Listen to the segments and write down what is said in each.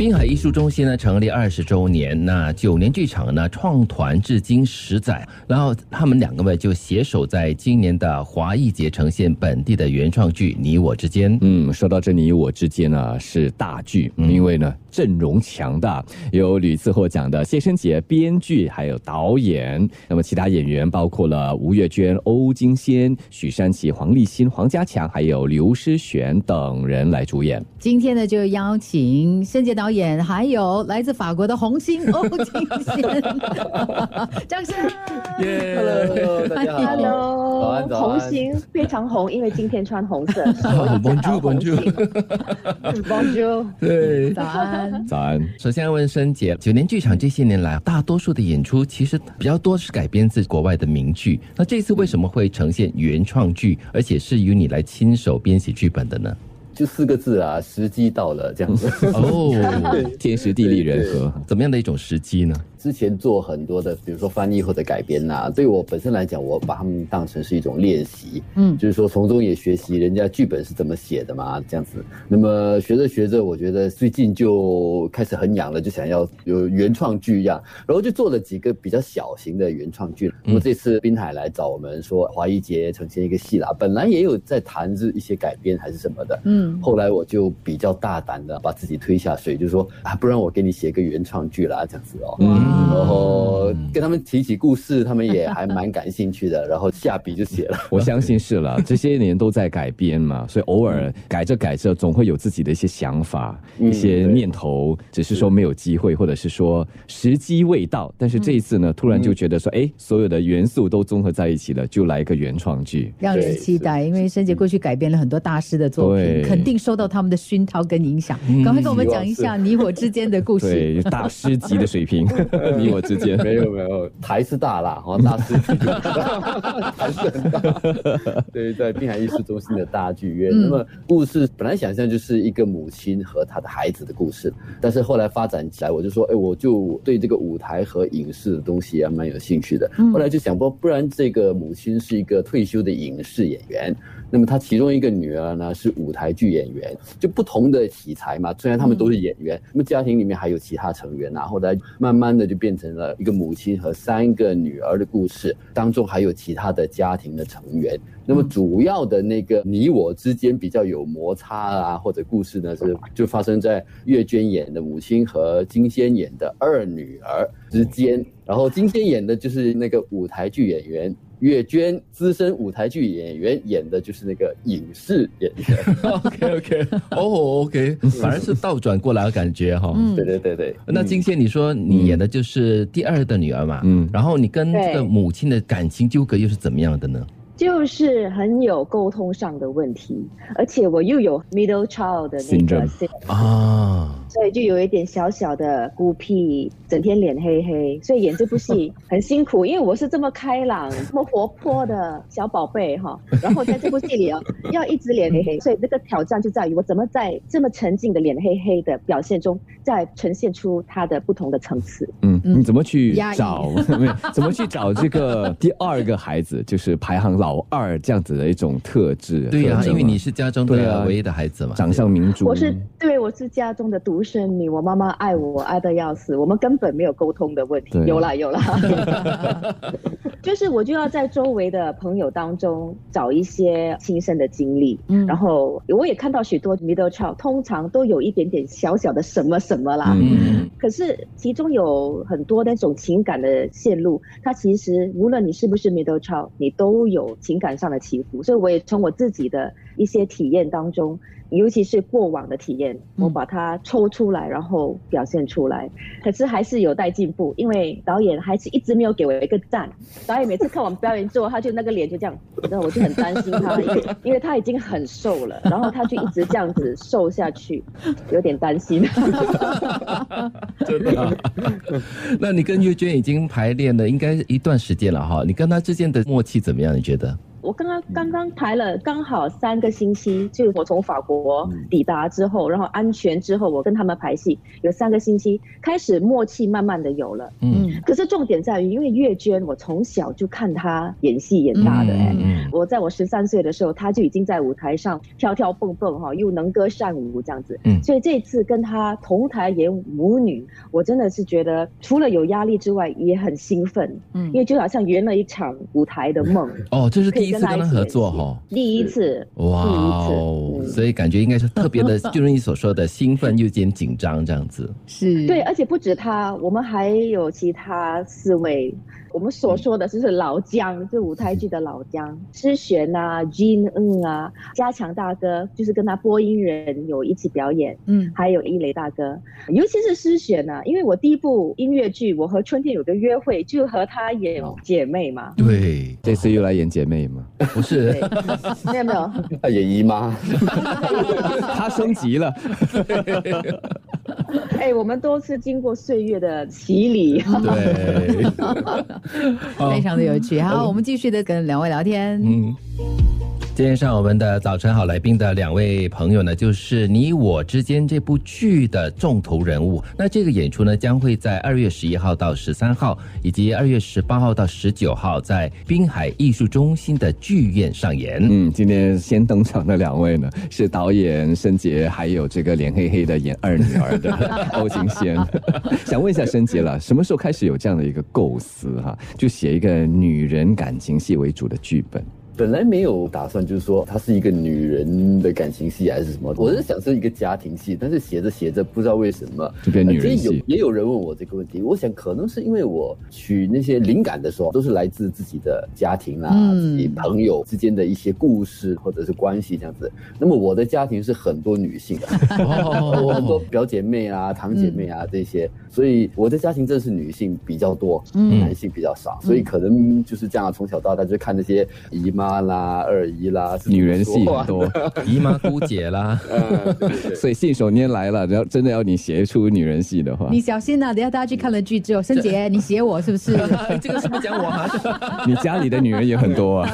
滨海艺术中心呢成立二十周年，那九年剧场呢创团至今十载，然后他们两个呢就携手在今年的华艺节呈现本地的原创剧《你我之间》。嗯，说到这你我之间呢是大剧，因为呢阵容强大，有屡次获奖的谢生杰编剧，还有导演，那么其他演员包括了吴月娟、欧金仙、许山琪、黄立新、黄家强，还有刘诗璇等人来主演。今天呢就邀请申杰导演，还有来自法国的红星 欧金仙，掌声！耶 Hello，大家好。早安 Hello，早安红星非常红，因为今天穿红色。哦 Bonjour，Bonjour Bonjour，对。早安。早安。首先要问申姐，九年剧场这些年来，大多数的演出其实比较多是改编自国外的名剧。那这次为什么会呈现原创剧，而且是由你来亲手编写剧本的呢？就四个字啊，时机到了这样子。哦，天时地利人和，怎么样的一种时机呢？之前做很多的，比如说翻译或者改编呐、对我本身来讲，我把他们当成是一种练习，嗯就是说从中也学习人家剧本是怎么写的嘛，这样子。那么学着学着，我觉得最近就开始很痒了，就想要有原创剧一样，然后就做了几个比较小型的原创剧。那么这次滨海来找我们说华谊节呈现一个戏啦，本来也有在谈是一些改编还是什么的，嗯，后来我就比较大胆的把自己推下水，就说啊，不然我给你写个原创剧啦，这样子哦。哇然后跟他们提起故事，他们也还蛮感兴趣的，然后下笔就写了。我相信是了，这些年都在改编嘛，所以偶尔改着改着，总会有自己的一些想法、嗯一些念头，只是说没有机会，或者是说时机未到。但是这一次呢，突然就觉得说，哎，所有的元素都综合在一起了，就来一个原创剧。让人期待，因为申杰过去改编了很多大师的作品，肯定受到他们的熏陶跟影响。赶快跟我们讲一下你我之间的故事。对，大师级的水平，你我之间没有没有，台是大啦，哈，大师剧台是很大。对，在滨海艺术中心的大剧院。嗯那么故事本来想象就是一个母亲和她的孩子的故事，但是后来发展起来，我就说，哎，我就对这个舞台和影视的东西也蛮有兴趣的。后来就想不，不然这个母亲是一个退休的影视演员，那么她其中一个女儿呢是舞台剧演员，就不同的题材嘛。虽然他们都是演员，那么家庭里面还有其他成员啊。后来慢慢的就变成了一个母亲和三个女儿的故事，当中还有其他的家庭的成员。那么主要的那个你我之间比较有摩擦啊，或者故事呢是就发生在月娟演的母亲和金仙演的二女儿之间。然后金仙演的就是那个舞台剧演员。月娟资深舞台剧演员演的就是那个影视演员，OK OK，哦 OK，反而是倒转过来的感觉哈。嗯对对对对。那金仙，你说你演的就是第二的女儿嘛？嗯然后你跟这个母亲的感情纠葛又是怎么样的呢？就是很有沟通上的问题，而且我又有 middle child 的那个 Syndrome syndrome 啊，所以就有一点小小的孤僻，整天脸黑黑，所以演这部戏 很辛苦。因为我是这么开朗、这么活泼的小宝贝哈，然后在这部戏里啊，要一直脸黑黑，所以这个挑战就在于我怎么在这么沉静的脸黑黑的表现中，再呈现出它的不同的层次。嗯，嗯你怎么去找？没有怎么去找这个第二个孩子，就是排行老二这样子的一种特质？对呀、因为你是家中的唯一的孩子嘛。掌上明珠。我是对我是家中的独生你，我妈妈爱我爱的要死，我们根本没有沟通的问题。有啦有啦，就是我就要在周围的朋友当中找一些亲身的经历，嗯。然后我也看到许多 middle child 通常都有一点点小小的什么什么啦，嗯。可是其中有很多那种情感的线路，它其实无论你是不是 middle child，你都有情感上的起伏。所以我也从我自己的一些体验当中，尤其是过往的体验，嗯我把它抽出来，然后表现出来。可是还是有待进步，因为导演还是一直没有给我一个赞。导演每次看我们表演之后，他就那个脸就这样，那我就很担心他，因为因为他已经很瘦了，然后他就一直这样子瘦下去，有点担心。真的啊、那你跟月娟已经排练了应该一段时间了哈，你跟她之间的默契怎么样？你觉得？我刚刚刚刚排了刚好三个星期，就是我从法国抵达之后，然后安全之后，我跟他们排戏有三个星期，开始默契慢慢的有了。嗯嗯可是重点在于，因为月娟，我从小就看她演戏演大的哎、嗯我在我十三岁的时候，她就已经在舞台上跳跳蹦蹦哈，又能歌善舞这样子。嗯所以这次跟她同台演舞女，我真的是觉得除了有压力之外，也很兴奋，嗯因为就好像圆了一场舞台的梦。哦，这是第一次跟他合跟她一起演戏作哈。第一次，哇第一哦，所以感觉应该是特别的，就如你所说的兴奋又兼紧张这样子。是，对，而且不止她，我们还有其他四位。我们所说的就是老姜，就舞台剧的老姜，诗璇啊，Jean Ng 啊，加强大哥，就是跟他播音人有一起表演，嗯。还有一雷大哥，尤其是诗璇啊，因为我第一部音乐剧《我和春天有个约会》就和他演姐妹嘛，对，这次又来演姐妹嘛，不是，没有没有，他 演姨妈，她升级了，哎，我们都是经过岁月的洗礼，对，非常的有趣。好，我们继续的跟两位聊天。嗯。今天上我们的早晨好来宾的两位朋友呢，就是《你我之间》这部剧的重头人物。那这个演出呢，将会在二月十一号到十三号，以及二月十八号到十九号，在滨海艺术中心的剧院上演。嗯，今天先登场的两位呢是导演申杰，还有这个脸黑黑的演二女儿的欧金仙。想问一下申杰了，什么时候开始有这样的一个构思哈、就写一个女人感情戏为主的剧本？本来没有打算，就是说它是一个女人的感情戏还是什么，我是想是一个家庭戏，但是写着写着不知道为什么。就变女人呃有戏也有人问我这个问题，我想可能是因为我取那些灵感的时候，都是来自自己的家庭啦、嗯。自己朋友之间的一些故事或者是关系这样子。那么我的家庭是很多女性的，我很多哦，表姐妹啊、堂姐妹啊这些，所以我的家庭真的是女性比较多，嗯。男性比较少，所以可能就是这样，从小到大就看那些姨妈啦、二姨啦，女人戏很多，姨妈姑姐啦，嗯，对对对。所以信手拈来了。然后真的要你写出女人戏的话你，小心呐、等下大家去看了剧之后，申姐，你写我是不是？这个是不是讲我啊？你家里的女人也很多啊。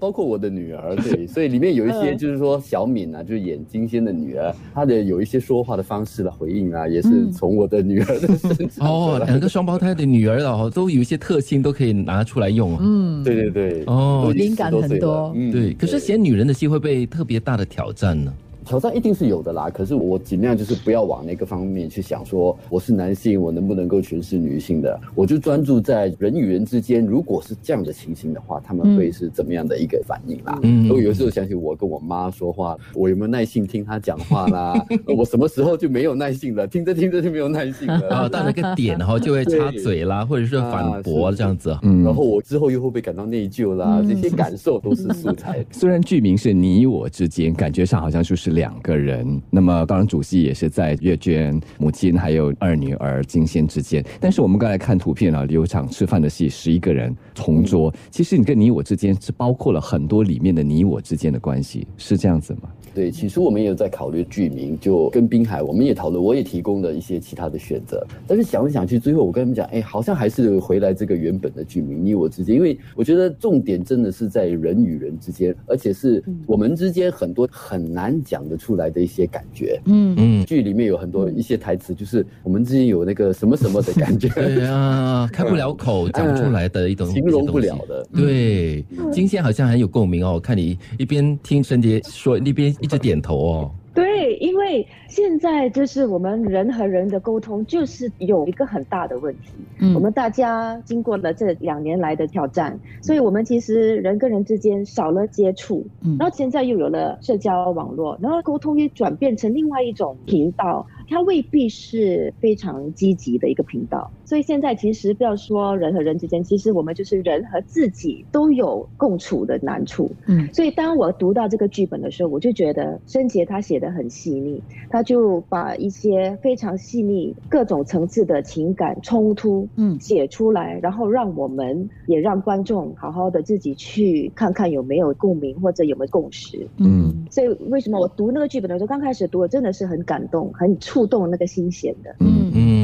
包括我的女儿，对，所以里面有一些就是说小敏啊，就是演金仙的女儿，她的有一些说话的方式的回应啊，也是从我的女儿的身上哦，两个双胞胎的女儿哦，都有一些特性都可以拿出来用啊。嗯，对对对，哦灵感很多。嗯。对，可是写女人的戏会不会特别大的挑战呢？挑战一定是有的啦，可是我尽量就是不要往那个方面去想，说我是男性，我能不能够诠释女性的，我就专注在人与人之间，如果是这样的情形的话，他们会是怎么样的一个反应啦？嗯我有时候想起我跟我妈说话，我有没有耐心听她讲话啦？我什么时候就没有耐性了？听着听着就没有耐性了。啊，到那个点然后就会插嘴啦，或者是反驳这样子。嗯然后我之后又会不会感到内疚啦？这些感受都是素材。虽然剧名是你我之间，感觉上好像就是两个人。那么当然主席也是在月娟母亲还有二女儿金仙之间。但是我们刚才看图片啊，有场吃饭的戏，十一个人同桌。其实你跟你我之间是包括了很多里面的你我之间的关系，是这样子吗？对，起初我们也有在考虑剧名，就跟滨海，我们也讨论，我也提供了一些其他的选择。但是想来想去，最后我跟他们讲，哎，好像还是回来这个原本的剧名“你我之间”，因为我觉得重点真的是在人与人之间，而且是我们之间很多很难讲得出来的一些感觉。嗯，嗯，剧里面有很多一些台词，就是我们之间有那个什么什么的感觉，对啊，开不了口，讲不出来的一种形容不。了的。对，金仙好像很有共鸣哦，我看你一边听申杰说，一边一直点头哦。对，因为现在就是我们人和人的沟通，就是有一个很大的问题。嗯我们大家经过了这两年来的挑战，所以我们其实人跟人之间少了接触，嗯然后现在又有了社交网络，然后沟通也转变成另外一种频道，它未必是非常积极的一个频道。所以现在其实不要说人和人之间，其实我们就是人和自己都有共处的难处。嗯所以当我读到这个剧本的时候，我就觉得申杰他写的很细腻，他就把一些非常细腻、各种层次的情感冲突，嗯写出来，然后让我们也让观众好好的自己去看看有没有共鸣或者有没有共识。嗯所以为什么我读那个剧本的时候，刚开始读的真的是很感动，很触动那个心弦的。嗯嗯，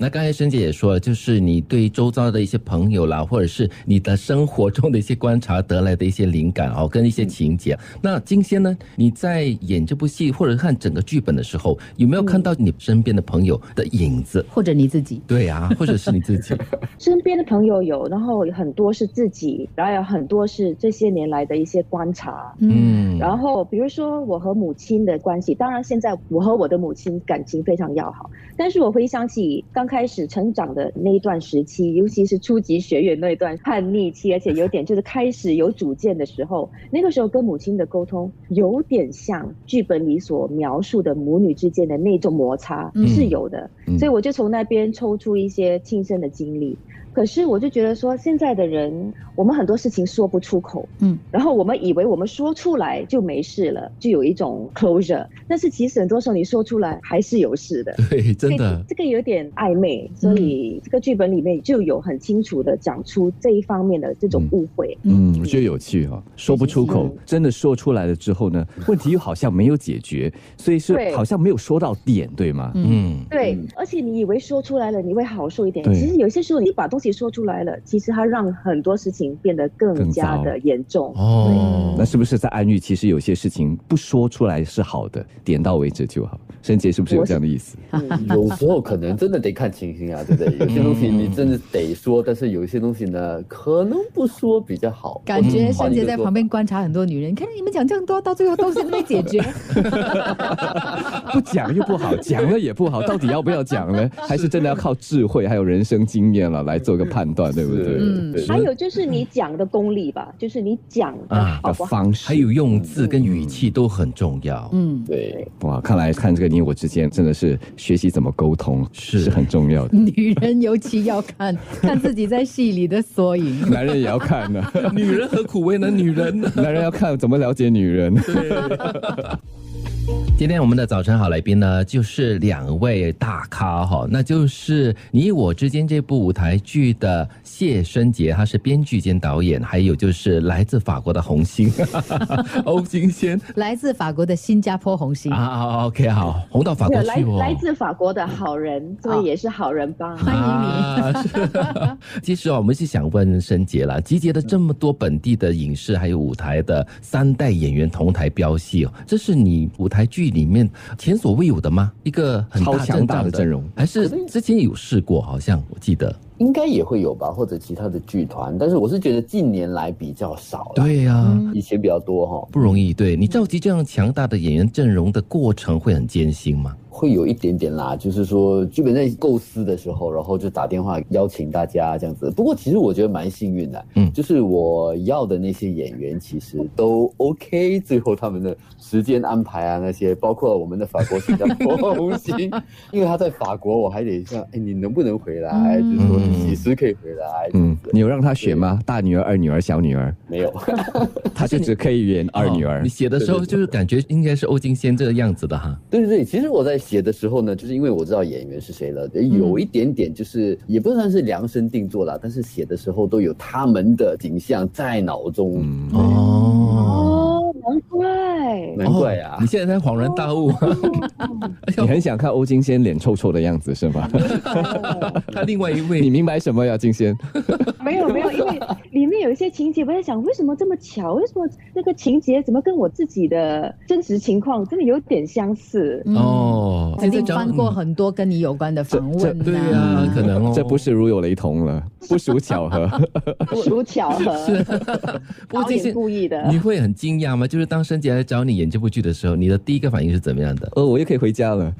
那刚才申姐也说了，就是你对周遭的一些朋友啦，或者是你的生活中的一些观察得来的一些灵感哦，跟一些情节。那金仙呢？你在演这部戏或者看整个剧本的时候，有没有看到你身边的朋友的影子？或者你自己？对啊，或者是你自己？身边的朋友有，然后很多是自己，然后有很多是这些年来的一些观察。嗯，然后比如说我和母亲的关系，当然现在我和我的母亲感情非常要好，但是我回想起刚开始成长的那一段时期，尤其是初级学员那一段叛逆期，而且有点就是开始有主见的时候，那个时候跟母亲的沟通有点像剧本里所描述的母女之间的那种摩擦嗯。是有的，嗯。所以我就从那边抽出一些亲身的经历。可是我就觉得说，现在的人，我们很多事情说不出口，嗯，然后我们以为我们说出来就没事了，就有一种 closure，但是其实很多时候你说出来还是有事的。对，真的。这个有点暧昧，所以这个剧本里面就有很清楚的讲出这一方面的这种误会。嗯，我觉得有趣哈、说不出口嗯，真的说出来了之后呢，问题又好像没有解决，所以是对。好像没有说到点，对吗？嗯，对，嗯。而且你以为说出来了你会好受一点，其实有些时候你把东西说出来了，其实它让很多事情变得更加的严重。哦，那是不是在安喻？其实有些事情不说出来是好的，点到为止就好。申杰是不是有这样的意思？嗯 有时候可能真的得看情形啊，对不对？有些东西你真的得说，但是有一些东西呢，可能不说比较好。感觉或者申杰在旁边观察很多女人，你看你们讲这么多，到最后东西都没解决。不讲又不好，讲了也不好，到底要不要讲呢？还是真的要靠智慧还有人生经验了来做个判断，对不对？嗯还有就是你讲的功力吧，就是你讲的？方式，还有用字跟语气都很重要。嗯，对，哇，看来看这个你我之间真的是学习怎么沟通是是很重要的。女人尤其要看 看自己在戏里的缩影。男人也要看呢，女人何苦为难女人呢？男人要看怎么了解女人。今天我们的早晨好来宾呢，就是两位大咖哈，那就是《你我之间》这部舞台剧的谢申杰，他是编剧兼导演，还有就是来自法国的红星欧金仙来自法国的新加坡红星，啊。OK，好，红到法国来去哦。来自法国的好人，所以也是好人帮。欢迎你。啊是 其实啊，我们是想问申杰啦，集结了这么多本地的影视还有舞台的三代演员同台飙戏哦，这是你舞台剧里面前所未有的吗？一个很强大的阵容还是之前有试过？好像我记得。应该也会有吧，或者其他的剧团，但是我是觉得近年来比较少，对呀、以前比较多哈。不容易。对你召集这样强大的演员阵容的过程会很艰辛吗？会有一点点啦，就是说剧本在构思的时候，然后就打电话邀请大家这样子。不过其实我觉得蛮幸运的，嗯就是我要的那些演员其实都 OK，最后他们的时间安排啊那些，包括我们的法国新加坡红星，因为他在法国，我还得像，哎，你能不能回来？嗯就是说你几时可以回来？嗯，你有让他选吗？大女儿、二女儿、小女儿，没有，他就只可以演二女儿哦你。写的时候就是感觉应该是欧金仙这个样子的哈。对对对，其实我在写的时候呢，就是因为我知道演员是谁了，有一点点就是、也不算是量身定做啦，但是写的时候都有他们的景象在脑中。嗯，哦，哦，难怪。难怪啊哦你现在才恍然大悟，你很想看欧金仙脸臭臭的样子是吗？他另外一位你明白什么呀，金仙？没有没有，因为 里面有一些情节，我在想为什么这么巧？为什么那个情节怎么跟我自己的真实情况真的有点相似？嗯，哦，肯定翻过很多跟你有关的访问呐、对呀、可能哦，这不是如有雷同了，不属巧合。不属巧合，不过这些导演故意的。你会很惊讶吗？就是当申杰来找你演这部剧的时候，你的第一个反应是怎么样的？哦，我又可以回家了。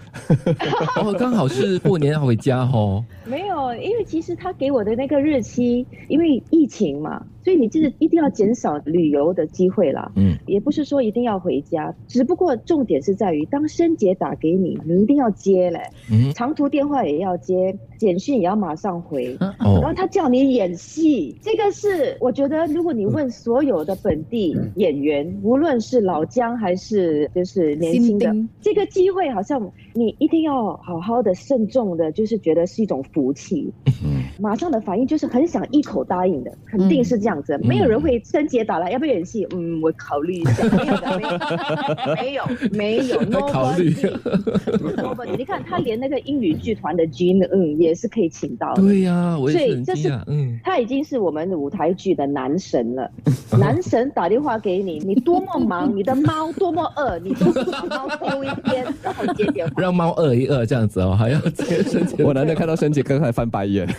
哦，刚好是过年要回家哦。没有，因为其实他给我的那个日期，因为疫情嘛，所以你就是一定要减少旅游的机会啦。嗯，也不是说一定要回家，只不过重点是在于，当申姐打给你，你一定要接嘞，嗯，长途电话也要接，简讯也要马上回。然后哦，他叫你演戏，这个是我觉得，如果你问所有的本地演员，无论是老姜还是就是年轻的，这个机会好像你一定要好好的慎重的，就是觉得是一种福气。嗯。马上的反应就是很想一口答应的，肯定是这样子，没有人会春节打来要不要演戏？嗯，我考虑一下，没有，没有，没有，考虑 nobody，nobody，你看他连那个英语剧团的 Jean，嗯，也是可以请到的。对呀、我也是所以这是嗯，他已经是我们舞台剧的男神了。男神打电话给你，你多么忙，你的猫多么饿，你都把猫丢一边，然后接电话。让猫饿一饿这样子哦，还要接我难得看到申姐刚才翻白眼。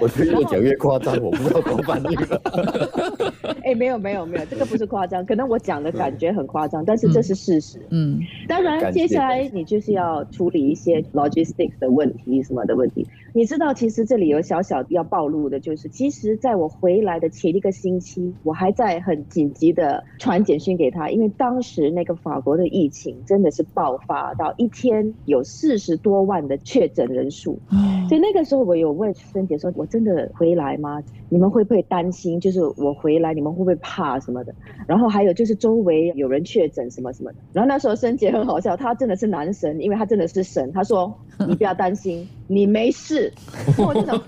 我觉得越讲越夸张，我不知道怎么反应了。哎，没有没有没有，这个不是夸张，可能我讲的感觉很夸张，但是这是事实。嗯当然，接下来你就是要处理一些 logistics 的问题什么的问题。你知道，其实这里有小小要暴露的，就是其实在我回来的前一个星期，我还在很紧急的传简讯给他，因为当时那个法国的疫情真的是爆发到一天有四十多万的确诊人数，所以那个时候我有问孙姐说：“我真的回来吗？你们会不会担心？就是我回来，你们会不会怕什么的？”然后还有就是周围有人确诊什么什么的。然后那时候申杰很好笑，他真的是男神，因为他真的是神。他说：“你不要担心，你没事。”我就想，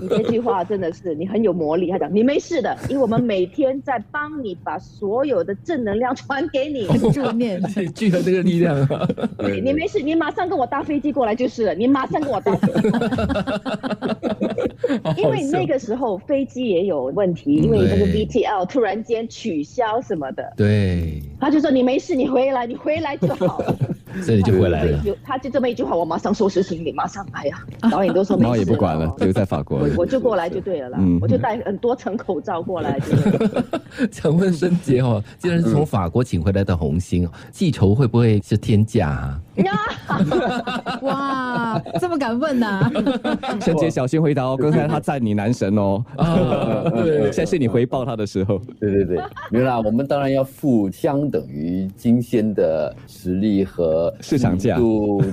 你这句话真的是你很有魔力。他讲你没事的，因为我们每天在帮你把所有的正能量传给你。助念。聚合这个力量啊，你你没事，你马上跟我搭飞机过来就是了。你马上跟我搭 因为那笑个时候飞机也有问题，因为那个对 VTL 突然间取消什么的，对，他就说你没事，你回来，你回来就好了。所以你就回来了。就他就这么一句话，我马上收拾行李，马上哎呀，导演都说没猫事 也不管了，留在法国我。我就过来就对了啦，嗯我就带很多层口罩过来。想问申杰哦，既然是从法国请回来的红星，记仇会不会是天价啊？哇，这么敢问呐、陈姐小心回答哦，刚才他赞你男神哦。啊，对现在是你回报他的时候。对对对，没有啦，我们当然要付相等于金仙的实力和 市场价。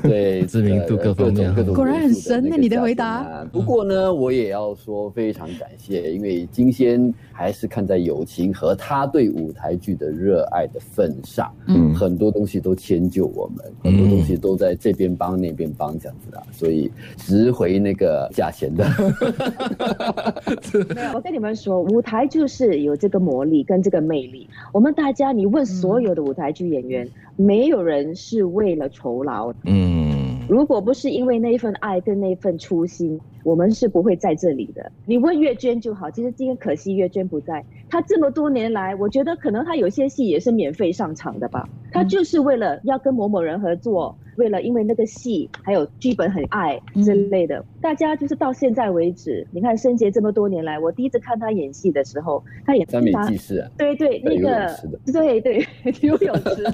对知名度呃各方面。各种果然很神呢你的回答。不过呢，我也要说非常感谢，因为金仙还是看在友情和他对舞台剧的热爱的份上，嗯很多东西都迁就我们，很多东西都在这边帮那边帮这样子的，所以值回那个价钱的。没有，我跟你们说，舞台就是有这个魔力跟这个魅力。我们大家，你问所有的舞台剧演员，没有人是为了酬劳。嗯，如果不是因为那一份爱跟那份初心，我们是不会在这里的。你问月娟就好。其实今天可惜月娟不在，她这么多年来，我觉得可能她有些戏也是免费上场的吧。她就是为了要跟某某人合作，为了因为那个戏还有剧本很爱之类的。大家就是到现在为止，你看申杰这么多年来，我第一次看他演戏的时候，他演三美他记事啊，对对，那个对对 游泳池，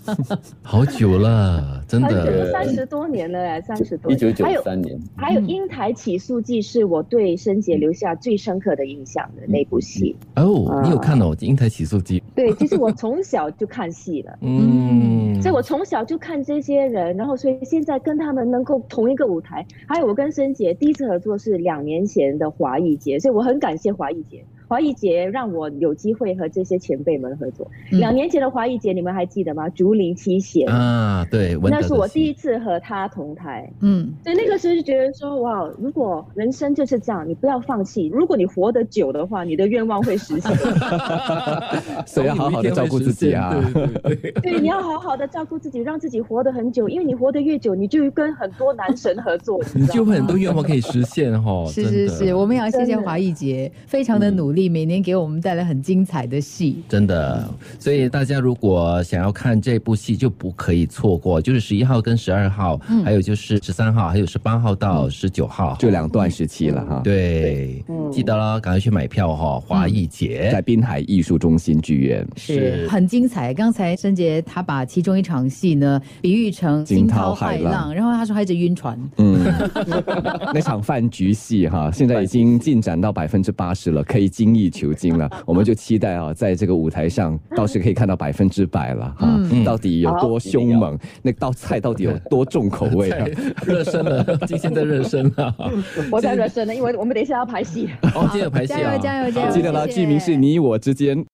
好久了，真的。三十多年了哎，三十多年，一九九三年。还有《英台起诉记》是我对申杰留下最深刻的印象的那部戏。哦，你有看到哦，《英台起诉记》？对，其实我从小就看戏了。嗯，所以我从小就看这些人，然后所以现在跟他们能够同一个舞台，还有我跟申杰第一次合作是两年前的华谊节，所以我很感谢华谊节。华谊节让我有机会和这些前辈们合作。嗯两年前的华谊节你们还记得吗？竹林七贤，啊，对，那是我第一次和他同台。嗯，所以那个时候就觉得说，哇，如果人生就是这样，你不要放弃。如果你活得久的话，你的愿望会实现。所以要好好的照顾自己啊。对对对，对，你要好好的照顾自己，让自己活得很久，因为你活得越久，你就跟很多男神合作，你？就会很多愿望可以实现哦。是是是，我们也要谢谢华谊节，非常的努力，每年给我们带来很精彩的戏。真的，所以大家如果想要看这部戏，就不可以错过，就是十一号跟十二号，嗯还有就是十三号，还有十八号到十九号。就两段时期了哈。对，嗯记得了，赶快去买票哈、华艺节。在滨海艺术中心剧院，是很精彩。刚才申杰他把其中一场戏呢比喻成惊涛涛骇骇浪浪，然后他说他一直晕船。嗯，那场饭局戏哈，现在已经进展到百分之八十了，可以精益求精了。我们就期待啊，在这个舞台上，到时可以看到百分之百了哈，嗯到底有多凶猛，那道菜到底有多重口味啊？热身了，今天在热身了。我在热身了，因为我们等一下要排戏。哦，今天有排戏啊加油！加油加油！记得了，谢谢剧名是你我之间。